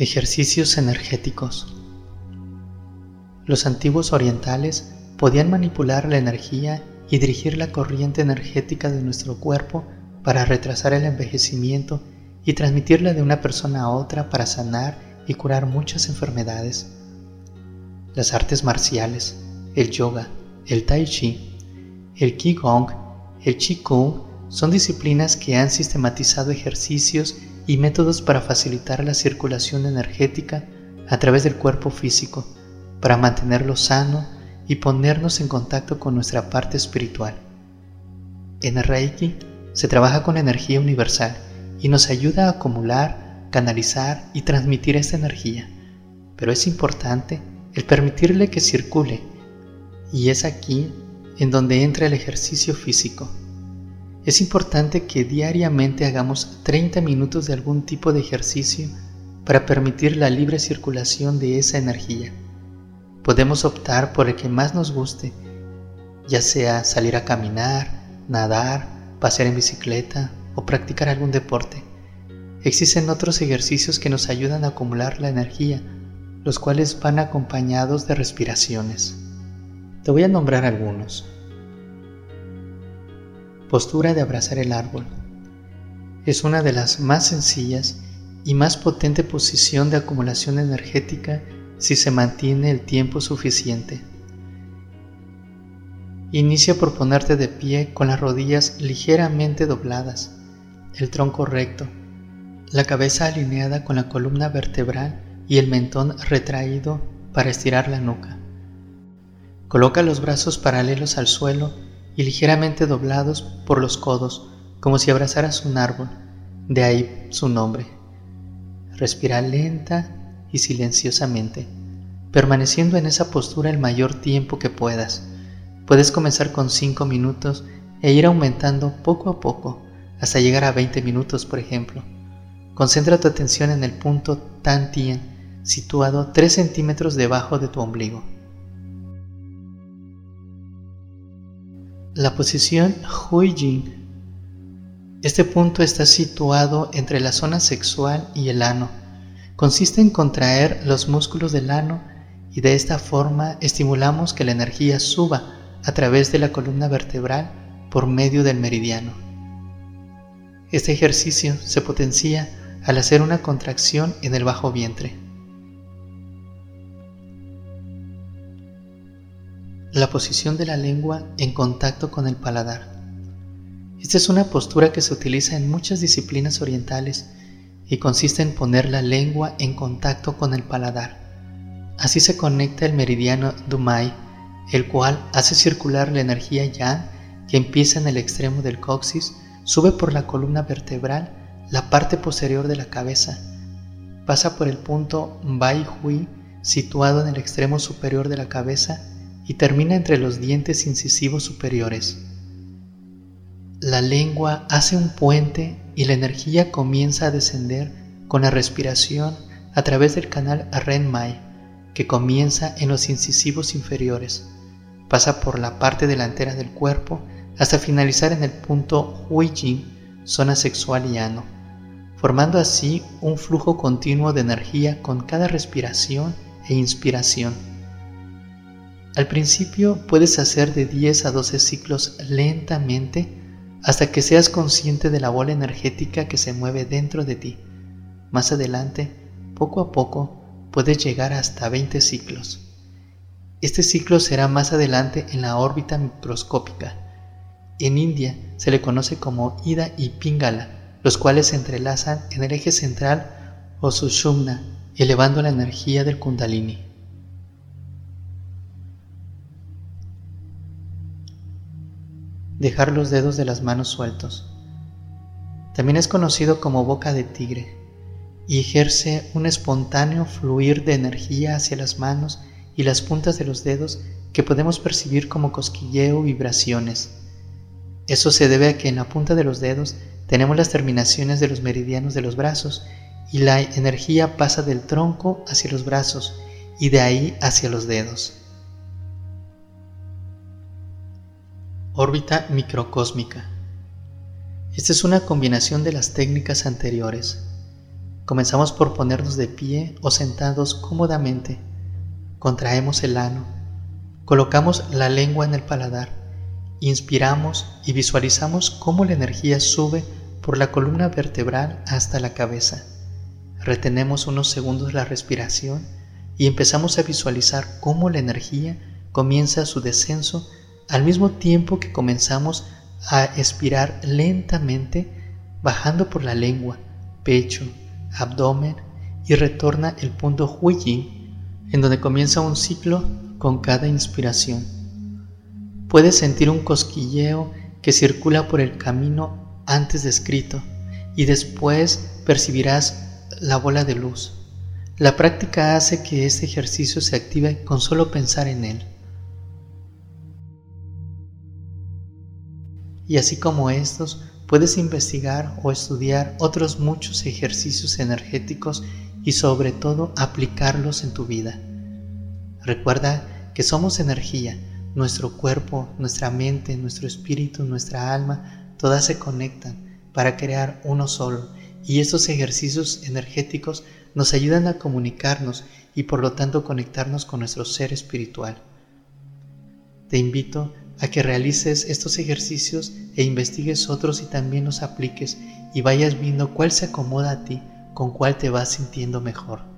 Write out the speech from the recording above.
Ejercicios energéticos. Los antiguos orientales podían manipular la energía y dirigir la corriente energética de nuestro cuerpo para retrasar el envejecimiento y transmitirla de una persona a otra para sanar y curar muchas enfermedades. Las artes marciales, el yoga, el tai chi, el qigong, el qigong son disciplinas que han sistematizado ejercicios y métodos para facilitar la circulación energética a través del cuerpo físico, para mantenerlo sano y ponernos en contacto con nuestra parte espiritual. En Reiki se trabaja con energía universal y nos ayuda a acumular, canalizar y transmitir esta energía, pero es importante el permitirle que circule y es aquí en donde entra el ejercicio físico. Es importante que diariamente hagamos 30 minutos de algún tipo de ejercicio para permitir la libre circulación de esa energía. Podemos optar por el que más nos guste, ya sea salir a caminar, nadar, pasear en bicicleta o practicar algún deporte. Existen otros ejercicios que nos ayudan a acumular la energía, los cuales van acompañados de respiraciones. Te voy a nombrar algunos. Postura de abrazar el árbol. Es una de las más sencillas y más potente posición de acumulación energética si se mantiene el tiempo suficiente. Inicia por ponerte de pie con las rodillas ligeramente dobladas, el tronco recto, la cabeza alineada con la columna vertebral y el mentón retraído para estirar la nuca. Coloca los brazos paralelos al suelo y ligeramente doblados por los codos, como si abrazaras un árbol, de ahí su nombre. Respira lenta y silenciosamente, permaneciendo en esa postura el mayor tiempo que puedas. Puedes comenzar con 5 minutos e ir aumentando poco a poco hasta llegar a 20 minutos, por ejemplo. Concentra tu atención en el punto Tan Tien, situado 3 centímetros debajo de tu ombligo. La posición Hui Jing. Este punto está situado entre la zona sexual y el ano. Consiste en contraer los músculos del ano y de esta forma estimulamos que la energía suba a través de la columna vertebral por medio del meridiano. Este ejercicio se potencia al hacer una contracción en el bajo vientre. La posición de la lengua en contacto con el paladar. Esta es una postura que se utiliza en muchas disciplinas orientales y consiste en poner la lengua en contacto con el paladar. Así se conecta el meridiano Dumai, el cual hace circular la energía yang que empieza en el extremo del coxis, sube por la columna vertebral, la parte posterior de la cabeza, pasa por el punto Bai Hui, situado en el extremo superior de la cabeza, y termina entre los dientes incisivos superiores. La lengua hace un puente y la energía comienza a descender con la respiración a través del canal Renmai, que comienza en los incisivos inferiores, pasa por la parte delantera del cuerpo hasta finalizar en el punto Huijin, zona sexual y ano, formando así un flujo continuo de energía con cada respiración e inspiración. Al principio puedes hacer de 10 a 12 ciclos lentamente hasta que seas consciente de la bola energética que se mueve dentro de ti. Más adelante, poco a poco, puedes llegar hasta 20 ciclos. Este ciclo será más adelante en la órbita microscópica. En India se le conoce como Ida y Pingala, los cuales se entrelazan en el eje central o Sushumna, elevando la energía del Kundalini. Dejar los dedos de las manos sueltos. También es conocido como boca de tigre y ejerce un espontáneo fluir de energía hacia las manos y las puntas de los dedos que podemos percibir como cosquilleo vibraciones. Eso se debe a que en la punta de los dedos tenemos las terminaciones de los meridianos de los brazos y la energía pasa del tronco hacia los brazos y de ahí hacia los dedos. Órbita microcósmica. Esta es una combinación de las técnicas anteriores. Comenzamos por ponernos de pie o sentados cómodamente. Contraemos el ano. Colocamos la lengua en el paladar. Inspiramos y visualizamos cómo la energía sube por la columna vertebral hasta la cabeza. Retenemos unos segundos la respiración y empezamos a visualizar cómo la energía comienza su descenso al mismo tiempo que comenzamos a expirar lentamente bajando por la lengua, pecho, abdomen y retorna el punto Huiyin, en donde comienza un ciclo con cada inspiración. Puedes sentir un cosquilleo que circula por el camino antes descrito y después percibirás la bola de luz. La práctica hace que este ejercicio se active con solo pensar en él. Y así como estos, puedes investigar o estudiar otros muchos ejercicios energéticos y sobre todo aplicarlos en tu vida. Recuerda que somos energía, nuestro cuerpo, nuestra mente, nuestro espíritu, nuestra alma, todas se conectan para crear uno solo y estos ejercicios energéticos nos ayudan a comunicarnos y por lo tanto conectarnos con nuestro ser espiritual. Te invito a que realices estos ejercicios e investigues otros y también los apliques y vayas viendo cuál se acomoda a ti, con cuál te vas sintiendo mejor.